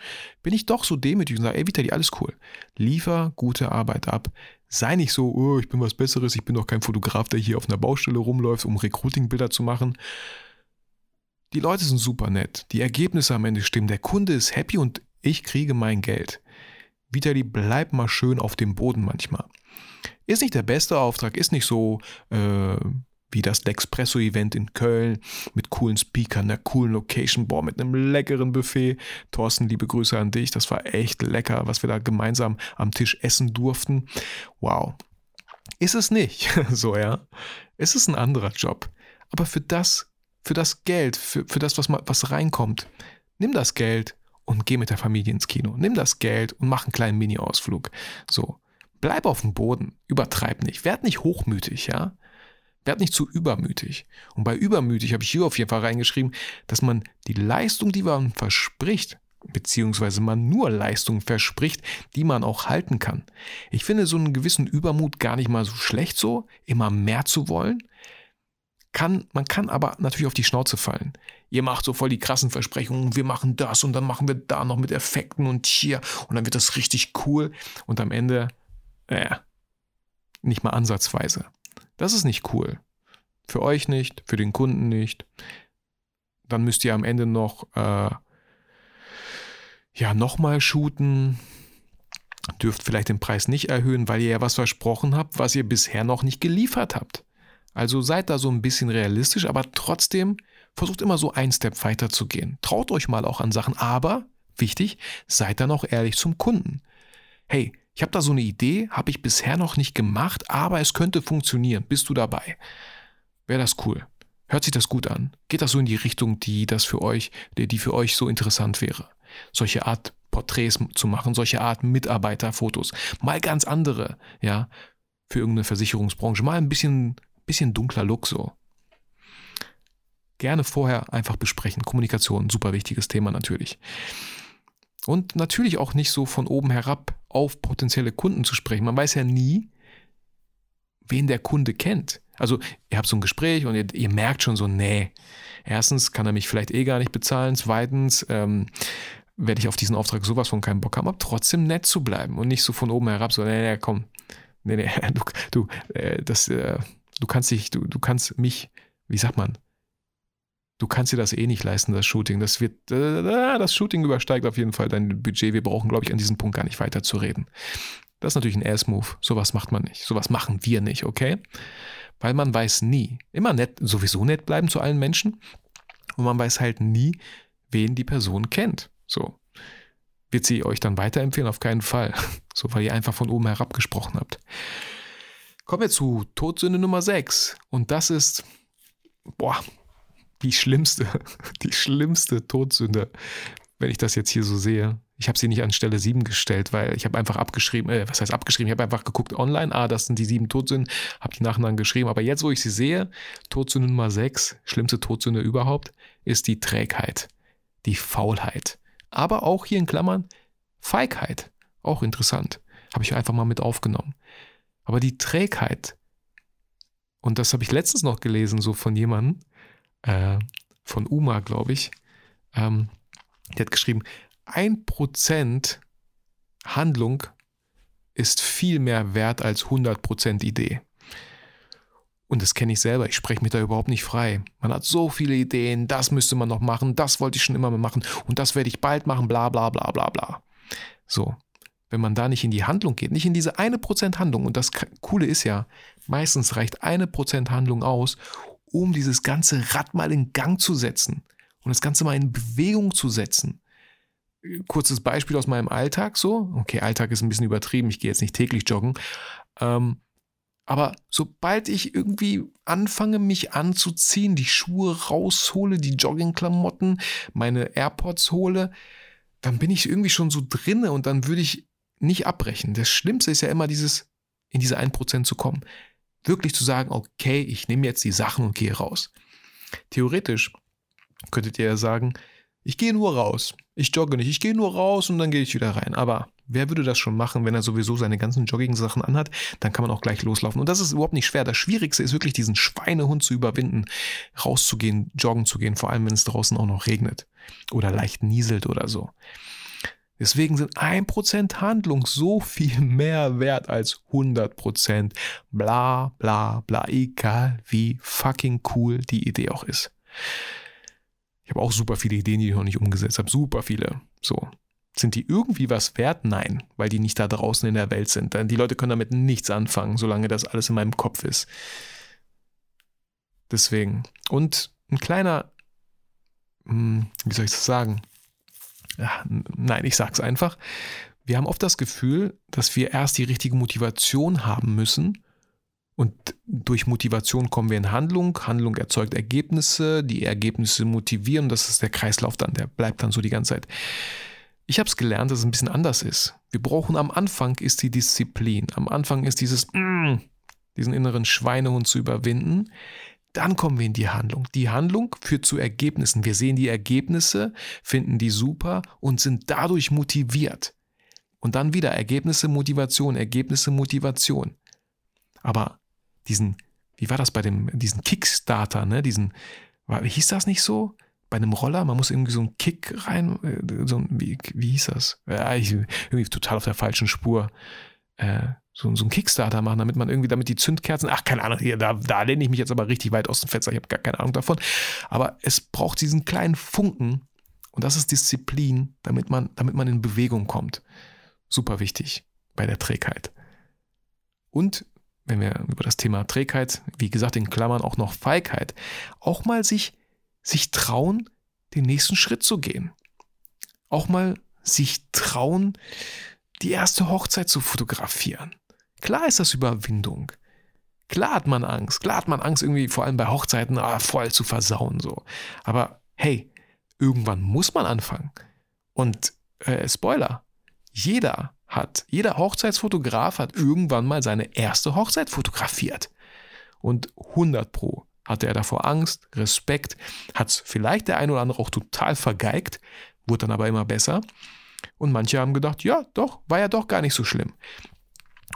Bin ich doch so demütig und sage, ey Vitali, alles cool. Liefer gute Arbeit ab. Sei nicht so, oh, ich bin was Besseres, ich bin doch kein Fotograf, der hier auf einer Baustelle rumläuft, um Recruiting-Bilder zu machen. Die Leute sind super nett. Die Ergebnisse am Ende stimmen. Der Kunde ist happy und ich kriege mein Geld. Vitali, bleib mal schön auf dem Boden manchmal. Ist nicht der beste Auftrag, ist nicht so äh, wie das Dexpresso-Event in Köln mit coolen Speakern, einer coolen Location, boah, mit einem leckeren Buffet. Thorsten, liebe Grüße an dich. Das war echt lecker, was wir da gemeinsam am Tisch essen durften. Wow. Ist es nicht, so ja. Es ist ein anderer Job. Aber für das, für das Geld, für, für das, was, was reinkommt, nimm das Geld und geh mit der Familie ins Kino. Nimm das Geld und mach einen kleinen Mini-Ausflug. So. Bleib auf dem Boden. Übertreib nicht. Werd nicht hochmütig, ja. Werd nicht zu übermütig. Und bei übermütig habe ich hier auf jeden Fall reingeschrieben, dass man die Leistung, die man verspricht, beziehungsweise man nur Leistung verspricht, die man auch halten kann. Ich finde so einen gewissen Übermut gar nicht mal so schlecht so, immer mehr zu wollen. Kann, man kann aber natürlich auf die Schnauze fallen. Ihr macht so voll die krassen Versprechungen, wir machen das und dann machen wir da noch mit Effekten und hier und dann wird das richtig cool und am Ende, äh, nicht mal ansatzweise. Das ist nicht cool. Für euch nicht, für den Kunden nicht. Dann müsst ihr am Ende noch, äh, ja, nochmal shooten. Dürft vielleicht den Preis nicht erhöhen, weil ihr ja was versprochen habt, was ihr bisher noch nicht geliefert habt. Also seid da so ein bisschen realistisch, aber trotzdem versucht immer so ein Step weiter zu gehen. Traut euch mal auch an Sachen, aber wichtig, seid dann auch ehrlich zum Kunden. Hey, ich habe da so eine Idee, habe ich bisher noch nicht gemacht, aber es könnte funktionieren. Bist du dabei? Wäre das cool? Hört sich das gut an? Geht das so in die Richtung, die das für euch, die für euch so interessant wäre? Solche Art Porträts zu machen, solche Art Mitarbeiterfotos, mal ganz andere, ja, für irgendeine Versicherungsbranche, mal ein bisschen, bisschen dunkler Look so. Gerne vorher einfach besprechen. Kommunikation, super wichtiges Thema natürlich. Und natürlich auch nicht so von oben herab auf potenzielle Kunden zu sprechen. Man weiß ja nie, wen der Kunde kennt. Also ihr habt so ein Gespräch und ihr, ihr merkt schon so, nee, erstens kann er mich vielleicht eh gar nicht bezahlen, zweitens ähm, werde ich auf diesen Auftrag sowas von keinen Bock haben, aber trotzdem nett zu bleiben und nicht so von oben herab so, nee, nee, komm, nee, nee, du, du, äh, das, äh, du kannst dich, du, du kannst mich, wie sagt man, du kannst dir das eh nicht leisten, das Shooting. Das wird, äh, das Shooting übersteigt auf jeden Fall dein Budget. Wir brauchen, glaube ich, an diesem Punkt gar nicht weiter zu reden. Das ist natürlich ein Ass-Move. Sowas macht man nicht. Sowas machen wir nicht, okay? Weil man weiß nie. Immer nett, sowieso nett bleiben zu allen Menschen. Und man weiß halt nie, wen die Person kennt. So. Wird sie euch dann weiterempfehlen? Auf keinen Fall. So, weil ihr einfach von oben herab gesprochen habt. Kommen wir zu Todsünde Nummer 6. Und das ist, boah, die schlimmste, die schlimmste Todsünde, wenn ich das jetzt hier so sehe. Ich habe sie nicht an Stelle 7 gestellt, weil ich habe einfach abgeschrieben, äh, was heißt abgeschrieben? Ich habe einfach geguckt online, ah, das sind die sieben Todsünden, habe die nacheinander geschrieben. Aber jetzt, wo ich sie sehe, Todsünde Nummer 6, schlimmste Todsünde überhaupt, ist die Trägheit, die Faulheit. Aber auch hier in Klammern Feigheit. Auch interessant. Habe ich einfach mal mit aufgenommen. Aber die Trägheit, und das habe ich letztens noch gelesen, so von jemandem, äh, von Uma, glaube ich. Ähm, die hat geschrieben, ein Prozent Handlung ist viel mehr wert als 100% Idee. Und das kenne ich selber, ich spreche mich da überhaupt nicht frei. Man hat so viele Ideen, das müsste man noch machen, das wollte ich schon immer mal machen und das werde ich bald machen, bla bla bla bla bla. So, wenn man da nicht in die Handlung geht, nicht in diese eine Prozent Handlung. Und das Coole ist ja, meistens reicht eine Prozent Handlung aus, um dieses ganze Rad mal in Gang zu setzen und das Ganze mal in Bewegung zu setzen. Kurzes Beispiel aus meinem Alltag so. Okay, Alltag ist ein bisschen übertrieben, ich gehe jetzt nicht täglich joggen. Ähm, aber sobald ich irgendwie anfange, mich anzuziehen, die Schuhe raushole, die Joggingklamotten, meine AirPods hole, dann bin ich irgendwie schon so drinne und dann würde ich nicht abbrechen. Das Schlimmste ist ja immer dieses, in diese 1% zu kommen. Wirklich zu sagen, okay, ich nehme jetzt die Sachen und gehe raus. Theoretisch könntet ihr ja sagen, ich gehe nur raus. Ich jogge nicht. Ich gehe nur raus und dann gehe ich wieder rein. Aber wer würde das schon machen, wenn er sowieso seine ganzen Jogging-Sachen anhat? Dann kann man auch gleich loslaufen. Und das ist überhaupt nicht schwer. Das Schwierigste ist wirklich, diesen Schweinehund zu überwinden, rauszugehen, joggen zu gehen, vor allem wenn es draußen auch noch regnet oder leicht nieselt oder so. Deswegen sind 1% Handlung so viel mehr wert als 100%. Bla bla bla, egal wie fucking cool die Idee auch ist. Ich habe auch super viele Ideen, die ich noch nicht umgesetzt habe. Super viele. So. Sind die irgendwie was wert? Nein, weil die nicht da draußen in der Welt sind. Denn die Leute können damit nichts anfangen, solange das alles in meinem Kopf ist. Deswegen. Und ein kleiner, hm, wie soll ich das sagen? Nein, ich sag's einfach. Wir haben oft das Gefühl, dass wir erst die richtige Motivation haben müssen, und durch Motivation kommen wir in Handlung. Handlung erzeugt Ergebnisse, die Ergebnisse motivieren. Das ist der Kreislauf dann, der bleibt dann so die ganze Zeit. Ich habe es gelernt, dass es ein bisschen anders ist. Wir brauchen am Anfang ist die Disziplin. Am Anfang ist dieses, mm, diesen inneren Schweinehund zu überwinden. Dann kommen wir in die Handlung. Die Handlung führt zu Ergebnissen. Wir sehen die Ergebnisse, finden die super und sind dadurch motiviert. Und dann wieder Ergebnisse, Motivation, Ergebnisse, Motivation. Aber diesen, wie war das bei dem, diesen Kickstarter, ne? Diesen, war, hieß das nicht so? Bei einem Roller, man muss irgendwie so einen Kick rein, äh, so ein, wie, wie hieß das? Ja, ich, irgendwie total auf der falschen Spur. Äh, so, so einen Kickstarter machen, damit man irgendwie, damit die Zündkerzen, ach, keine Ahnung, hier, da, da lehne ich mich jetzt aber richtig weit aus dem Fenster, ich habe gar keine Ahnung davon. Aber es braucht diesen kleinen Funken und das ist Disziplin, damit man, damit man in Bewegung kommt. Super wichtig bei der Trägheit. Und wenn wir über das Thema Trägheit, wie gesagt, in Klammern auch noch Feigheit, auch mal sich, sich trauen, den nächsten Schritt zu gehen. Auch mal sich trauen, die erste Hochzeit zu fotografieren. Klar ist das Überwindung. Klar hat man Angst. Klar hat man Angst, irgendwie vor allem bei Hochzeiten ah, voll zu versauen. So. Aber hey, irgendwann muss man anfangen. Und äh, Spoiler, jeder hat, jeder Hochzeitsfotograf hat irgendwann mal seine erste Hochzeit fotografiert. Und 100 Pro hatte er davor Angst, Respekt, hat es vielleicht der ein oder andere auch total vergeigt, wurde dann aber immer besser. Und manche haben gedacht, ja, doch, war ja doch gar nicht so schlimm.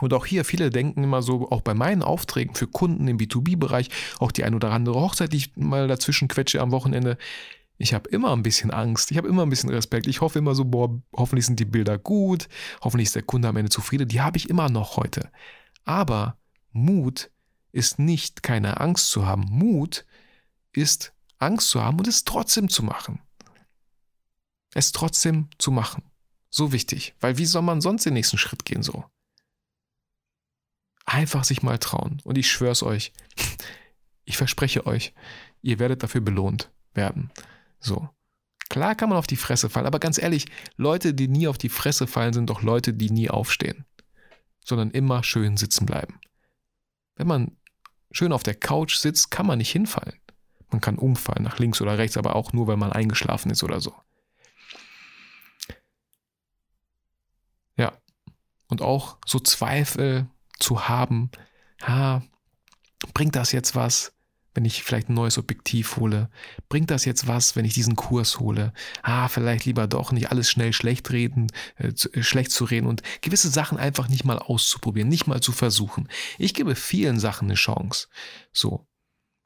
Und auch hier, viele denken immer so, auch bei meinen Aufträgen für Kunden im B2B-Bereich, auch die ein oder andere Hochzeit, die ich mal dazwischen quetsche am Wochenende, ich habe immer ein bisschen Angst, ich habe immer ein bisschen Respekt. Ich hoffe immer so, boah, hoffentlich sind die Bilder gut, hoffentlich ist der Kunde am Ende zufrieden. Die habe ich immer noch heute. Aber Mut ist nicht keine Angst zu haben. Mut ist Angst zu haben und es trotzdem zu machen. Es trotzdem zu machen. So wichtig, weil wie soll man sonst den nächsten Schritt gehen so? Einfach sich mal trauen. Und ich schwöre es euch, ich verspreche euch, ihr werdet dafür belohnt werden. So. Klar kann man auf die Fresse fallen, aber ganz ehrlich, Leute, die nie auf die Fresse fallen, sind doch Leute, die nie aufstehen, sondern immer schön sitzen bleiben. Wenn man schön auf der Couch sitzt, kann man nicht hinfallen. Man kann umfallen, nach links oder rechts, aber auch nur, weil man eingeschlafen ist oder so. Ja. Und auch so Zweifel zu haben, ha, bringt das jetzt was? wenn ich vielleicht ein neues Objektiv hole? Bringt das jetzt was, wenn ich diesen Kurs hole? Ah, vielleicht lieber doch nicht alles schnell schlecht reden, äh, äh, schlecht zu reden und gewisse Sachen einfach nicht mal auszuprobieren, nicht mal zu versuchen. Ich gebe vielen Sachen eine Chance. So.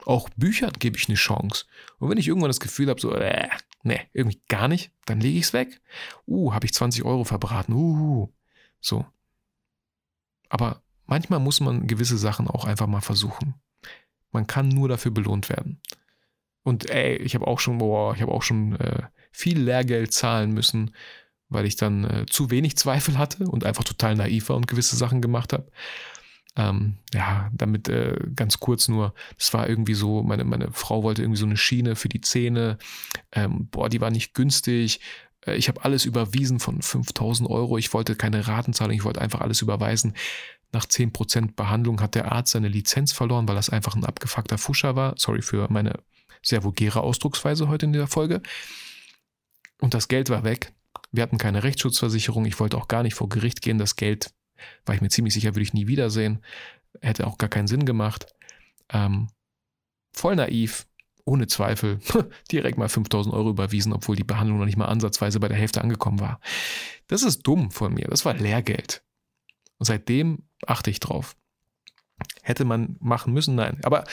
Auch Büchern gebe ich eine Chance. Und wenn ich irgendwann das Gefühl habe, so, äh, nee, irgendwie gar nicht, dann lege ich es weg. Uh, habe ich 20 Euro verbraten. Uh, so. Aber manchmal muss man gewisse Sachen auch einfach mal versuchen. Man kann nur dafür belohnt werden. Und ey, ich habe auch schon, boah, ich habe auch schon äh, viel Lehrgeld zahlen müssen, weil ich dann äh, zu wenig Zweifel hatte und einfach total naiv war und gewisse Sachen gemacht habe. Ähm, ja, damit äh, ganz kurz nur, das war irgendwie so, meine, meine Frau wollte irgendwie so eine Schiene für die Zähne. Ähm, boah, die war nicht günstig. Äh, ich habe alles überwiesen von 5000 Euro. Ich wollte keine Ratenzahlung, ich wollte einfach alles überweisen. Nach 10% Behandlung hat der Arzt seine Lizenz verloren, weil das einfach ein abgefuckter Fuscher war. Sorry für meine sehr vulgäre Ausdrucksweise heute in dieser Folge. Und das Geld war weg. Wir hatten keine Rechtsschutzversicherung. Ich wollte auch gar nicht vor Gericht gehen. Das Geld, war ich mir ziemlich sicher, würde ich nie wiedersehen. Hätte auch gar keinen Sinn gemacht. Ähm, voll naiv, ohne Zweifel, direkt mal 5000 Euro überwiesen, obwohl die Behandlung noch nicht mal ansatzweise bei der Hälfte angekommen war. Das ist dumm von mir. Das war Lehrgeld. Und seitdem achte ich drauf. Hätte man machen müssen? Nein. Aber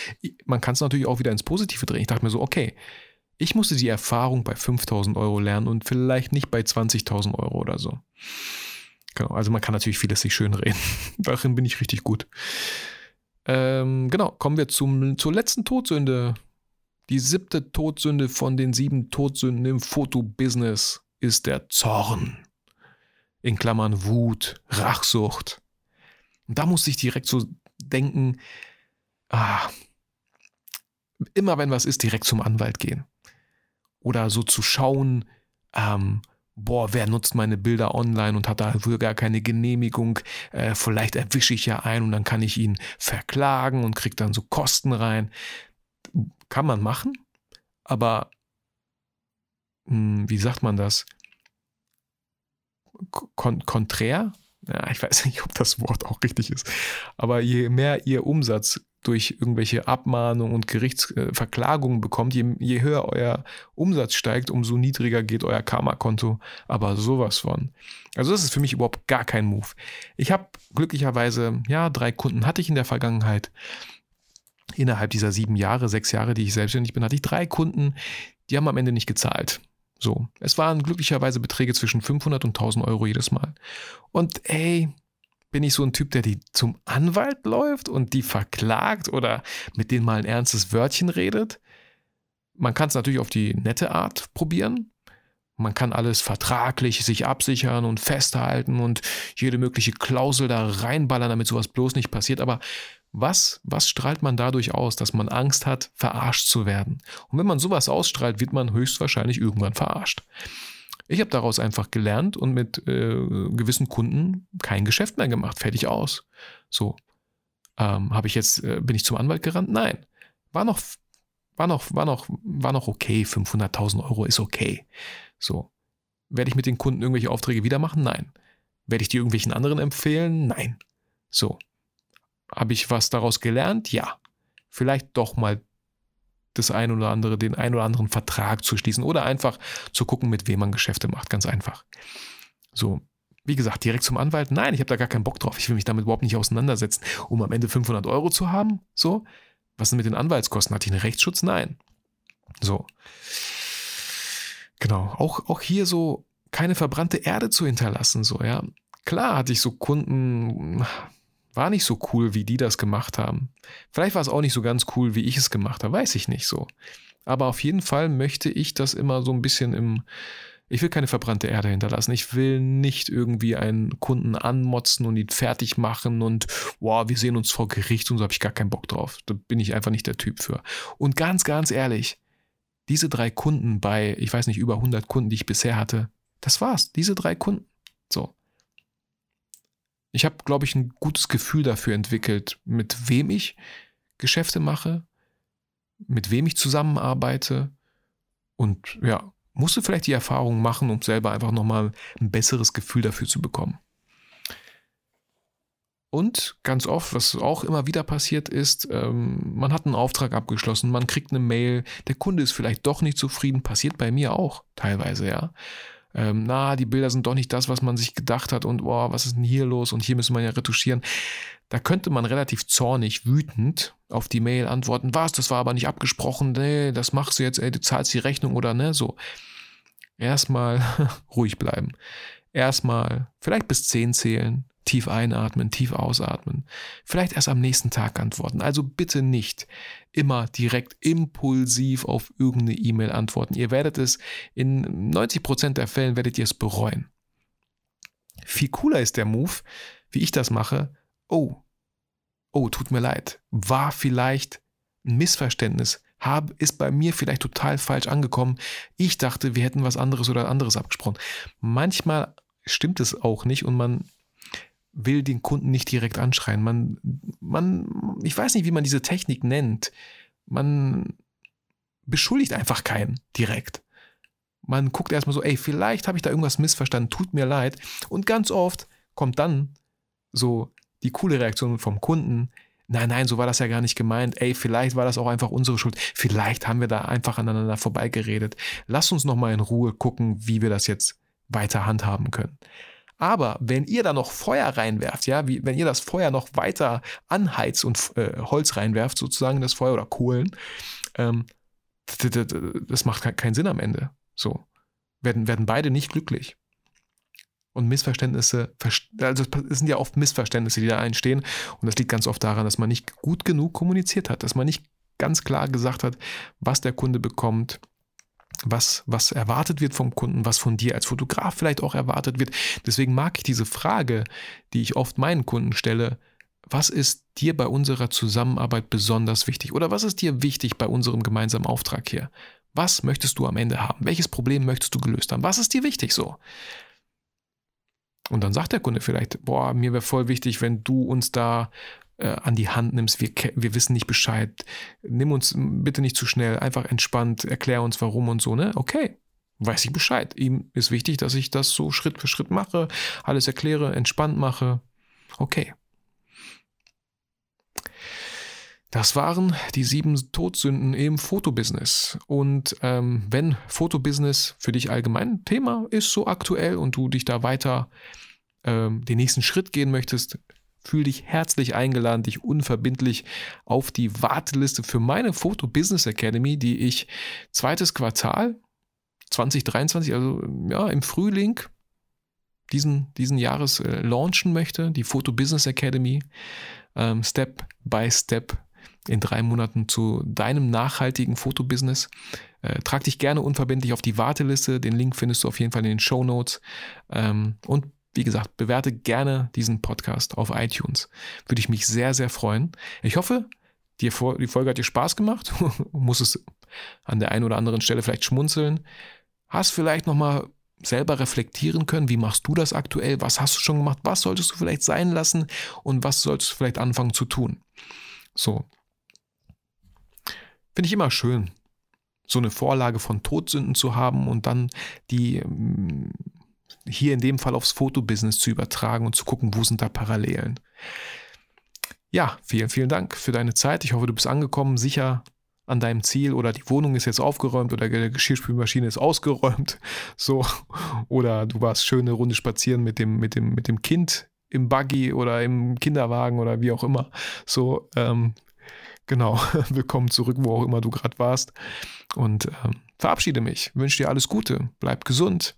man kann es natürlich auch wieder ins Positive drehen. Ich dachte mir so, okay, ich musste die Erfahrung bei 5000 Euro lernen und vielleicht nicht bei 20.000 Euro oder so. Genau, also man kann natürlich vieles sich schön reden. Darin bin ich richtig gut. Ähm, genau, kommen wir zum, zur letzten Todsünde. Die siebte Todsünde von den sieben Todsünden im Fotobusiness ist der Zorn in Klammern Wut, Rachsucht. Und da musste ich direkt so denken, ah, immer wenn was ist, direkt zum Anwalt gehen. Oder so zu schauen, ähm, boah, wer nutzt meine Bilder online und hat dafür gar keine Genehmigung, äh, vielleicht erwische ich ja einen und dann kann ich ihn verklagen und kriege dann so Kosten rein. Kann man machen, aber mh, hm, wie sagt man das? kon konträr, ja, ich weiß nicht, ob das Wort auch richtig ist, aber je mehr ihr Umsatz durch irgendwelche Abmahnungen und Gerichtsverklagungen bekommt, je, je höher euer Umsatz steigt, umso niedriger geht euer Karma-Konto. Aber sowas von. Also das ist für mich überhaupt gar kein Move. Ich habe glücklicherweise, ja, drei Kunden hatte ich in der Vergangenheit. Innerhalb dieser sieben Jahre, sechs Jahre, die ich selbstständig bin, hatte ich drei Kunden, die haben am Ende nicht gezahlt. So, es waren glücklicherweise Beträge zwischen 500 und 1000 Euro jedes Mal. Und ey, bin ich so ein Typ, der die zum Anwalt läuft und die verklagt oder mit denen mal ein ernstes Wörtchen redet? Man kann es natürlich auf die nette Art probieren. Man kann alles vertraglich sich absichern und festhalten und jede mögliche Klausel da reinballern, damit sowas bloß nicht passiert. Aber was, was strahlt man dadurch aus, dass man Angst hat, verarscht zu werden? Und wenn man sowas ausstrahlt, wird man höchstwahrscheinlich irgendwann verarscht. Ich habe daraus einfach gelernt und mit äh, gewissen Kunden kein Geschäft mehr gemacht. Fertig aus. So. Ähm, habe ich jetzt, äh, bin ich zum Anwalt gerannt? Nein. War noch, war noch, war noch, war noch okay. 500.000 Euro ist okay. So. Werde ich mit den Kunden irgendwelche Aufträge wieder machen? Nein. Werde ich die irgendwelchen anderen empfehlen? Nein. So. Habe ich was daraus gelernt? Ja. Vielleicht doch mal das ein oder andere, den ein oder anderen Vertrag zu schließen oder einfach zu gucken, mit wem man Geschäfte macht. Ganz einfach. So, wie gesagt, direkt zum Anwalt. Nein, ich habe da gar keinen Bock drauf. Ich will mich damit überhaupt nicht auseinandersetzen, um am Ende 500 Euro zu haben. So, was ist mit den Anwaltskosten? Hatte ich einen Rechtsschutz? Nein. So. Genau. Auch, auch hier so keine verbrannte Erde zu hinterlassen. So, ja. Klar hatte ich so Kunden, war nicht so cool, wie die das gemacht haben. Vielleicht war es auch nicht so ganz cool, wie ich es gemacht habe, weiß ich nicht so. Aber auf jeden Fall möchte ich das immer so ein bisschen im, ich will keine verbrannte Erde hinterlassen. Ich will nicht irgendwie einen Kunden anmotzen und ihn fertig machen und, wow, wir sehen uns vor Gericht und so habe ich gar keinen Bock drauf. Da bin ich einfach nicht der Typ für. Und ganz, ganz ehrlich, diese drei Kunden bei, ich weiß nicht, über 100 Kunden, die ich bisher hatte, das war's. Diese drei Kunden. So. Ich habe, glaube ich, ein gutes Gefühl dafür entwickelt, mit wem ich Geschäfte mache, mit wem ich zusammenarbeite und ja, musste vielleicht die Erfahrung machen, um selber einfach nochmal ein besseres Gefühl dafür zu bekommen. Und ganz oft, was auch immer wieder passiert ist, ähm, man hat einen Auftrag abgeschlossen, man kriegt eine Mail, der Kunde ist vielleicht doch nicht zufrieden, passiert bei mir auch teilweise, ja ähm, na, die Bilder sind doch nicht das, was man sich gedacht hat und boah, was ist denn hier los und hier müssen wir ja retuschieren. Da könnte man relativ zornig, wütend auf die Mail antworten, was, das war aber nicht abgesprochen, nee, das machst du jetzt, ey, du zahlst die Rechnung oder ne, so. Erstmal ruhig bleiben. Erstmal vielleicht bis zehn zählen, tief einatmen, tief ausatmen. Vielleicht erst am nächsten Tag antworten. Also bitte nicht immer direkt impulsiv auf irgendeine E-Mail antworten. Ihr werdet es in 90% der Fällen werdet ihr es bereuen. Viel cooler ist der Move, wie ich das mache. Oh, oh, tut mir leid. War vielleicht ein Missverständnis. Hab, ist bei mir vielleicht total falsch angekommen. Ich dachte, wir hätten was anderes oder anderes abgesprochen. Manchmal stimmt es auch nicht und man will den Kunden nicht direkt anschreien. Man, man, ich weiß nicht, wie man diese Technik nennt. Man beschuldigt einfach keinen direkt. Man guckt erstmal so, ey, vielleicht habe ich da irgendwas missverstanden, tut mir leid. Und ganz oft kommt dann so die coole Reaktion vom Kunden. Nein, nein, so war das ja gar nicht gemeint. Ey, vielleicht war das auch einfach unsere Schuld. Vielleicht haben wir da einfach aneinander vorbeigeredet. Lass uns nochmal in Ruhe gucken, wie wir das jetzt weiter handhaben können. Aber wenn ihr da noch Feuer reinwerft, ja, wie, wenn ihr das Feuer noch weiter anheizt und äh, Holz reinwerft, sozusagen das Feuer oder Kohlen, ähm, das macht keinen Sinn am Ende. So. Werden, werden beide nicht glücklich. Und Missverständnisse, also es sind ja oft Missverständnisse, die da entstehen. Und das liegt ganz oft daran, dass man nicht gut genug kommuniziert hat, dass man nicht ganz klar gesagt hat, was der Kunde bekommt, was, was erwartet wird vom Kunden, was von dir als Fotograf vielleicht auch erwartet wird. Deswegen mag ich diese Frage, die ich oft meinen Kunden stelle, was ist dir bei unserer Zusammenarbeit besonders wichtig oder was ist dir wichtig bei unserem gemeinsamen Auftrag hier? Was möchtest du am Ende haben? Welches Problem möchtest du gelöst haben? Was ist dir wichtig so? Und dann sagt der Kunde vielleicht, boah, mir wäre voll wichtig, wenn du uns da äh, an die Hand nimmst. Wir, wir wissen nicht Bescheid. Nimm uns bitte nicht zu schnell, einfach entspannt, erklär uns warum und so, ne? Okay, weiß ich Bescheid. Ihm ist wichtig, dass ich das so Schritt für Schritt mache, alles erkläre, entspannt mache. Okay. Das waren die sieben Todsünden im Fotobusiness. Und ähm, wenn Fotobusiness für dich allgemein Thema ist, so aktuell und du dich da weiter ähm, den nächsten Schritt gehen möchtest, fühl dich herzlich eingeladen, dich unverbindlich auf die Warteliste für meine Foto Business Academy, die ich zweites Quartal 2023, also ja, im Frühling diesen, diesen Jahres äh, launchen möchte, die Foto Business Academy, ähm, Step by Step in drei Monaten zu deinem nachhaltigen Fotobusiness. Äh, trag dich gerne unverbindlich auf die Warteliste. Den Link findest du auf jeden Fall in den Show Notes. Ähm, und wie gesagt, bewerte gerne diesen Podcast auf iTunes. Würde ich mich sehr, sehr freuen. Ich hoffe, die Folge hat dir Spaß gemacht. Muss es an der einen oder anderen Stelle vielleicht schmunzeln. Hast vielleicht nochmal selber reflektieren können, wie machst du das aktuell, was hast du schon gemacht, was solltest du vielleicht sein lassen und was solltest du vielleicht anfangen zu tun. So, Finde ich immer schön, so eine Vorlage von Todsünden zu haben und dann die mm, hier in dem Fall aufs Fotobusiness zu übertragen und zu gucken, wo sind da Parallelen. Ja, vielen, vielen Dank für deine Zeit. Ich hoffe, du bist angekommen, sicher an deinem Ziel oder die Wohnung ist jetzt aufgeräumt oder die Geschirrspülmaschine ist ausgeräumt. So. Oder du warst schöne Runde spazieren mit dem, mit dem, mit dem Kind im Buggy oder im Kinderwagen oder wie auch immer. So, ähm, Genau, willkommen zurück, wo auch immer du gerade warst. Und ähm, verabschiede mich, wünsche dir alles Gute, bleib gesund,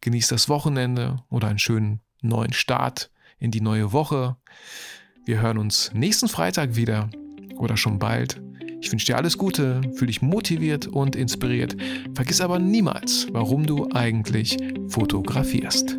genieß das Wochenende oder einen schönen neuen Start in die neue Woche. Wir hören uns nächsten Freitag wieder oder schon bald. Ich wünsche dir alles Gute, fühle dich motiviert und inspiriert. Vergiss aber niemals, warum du eigentlich fotografierst.